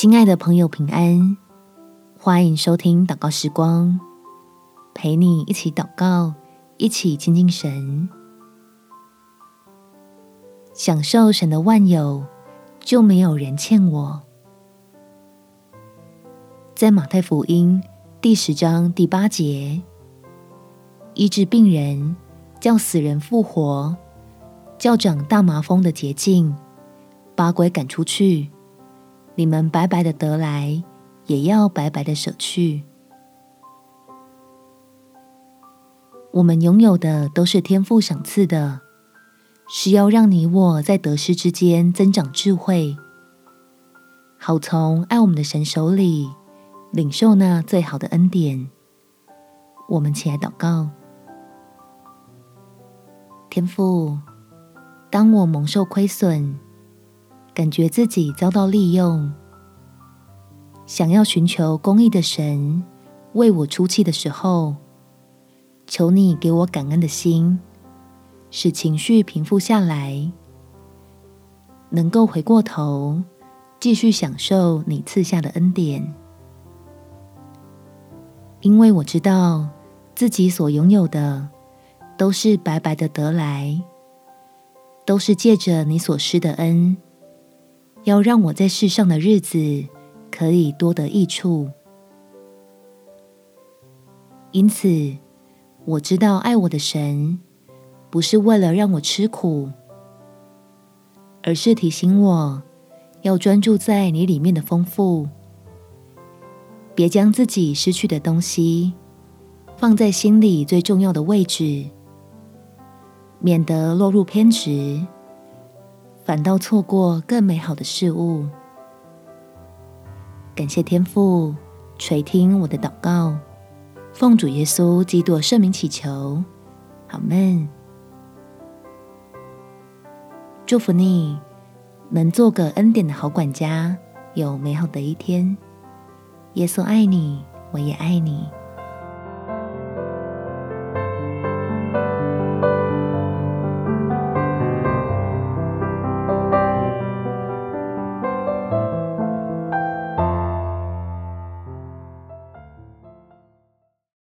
亲爱的朋友，平安！欢迎收听祷告时光，陪你一起祷告，一起亲近神，享受神的万有，就没有人欠我。在马太福音第十章第八节，医治病人，叫死人复活，叫长大麻风的洁净，把鬼赶出去。你们白白的得来，也要白白的舍去。我们拥有的都是天父赏赐的，是要让你我在得失之间增长智慧，好从爱我们的神手里领受那最好的恩典。我们起来祷告，天父，当我蒙受亏损。感觉自己遭到利用，想要寻求公义的神为我出气的时候，求你给我感恩的心，使情绪平复下来，能够回过头继续享受你赐下的恩典。因为我知道自己所拥有的都是白白的得来，都是借着你所施的恩。要让我在世上的日子可以多得益处，因此我知道爱我的神不是为了让我吃苦，而是提醒我要专注在你里面的丰富，别将自己失去的东西放在心里最重要的位置，免得落入偏执。反倒错过更美好的事物。感谢天父垂听我的祷告，奉主耶稣基督圣名祈求，阿们。祝福你能做个恩典的好管家，有美好的一天。耶稣爱你，我也爱你。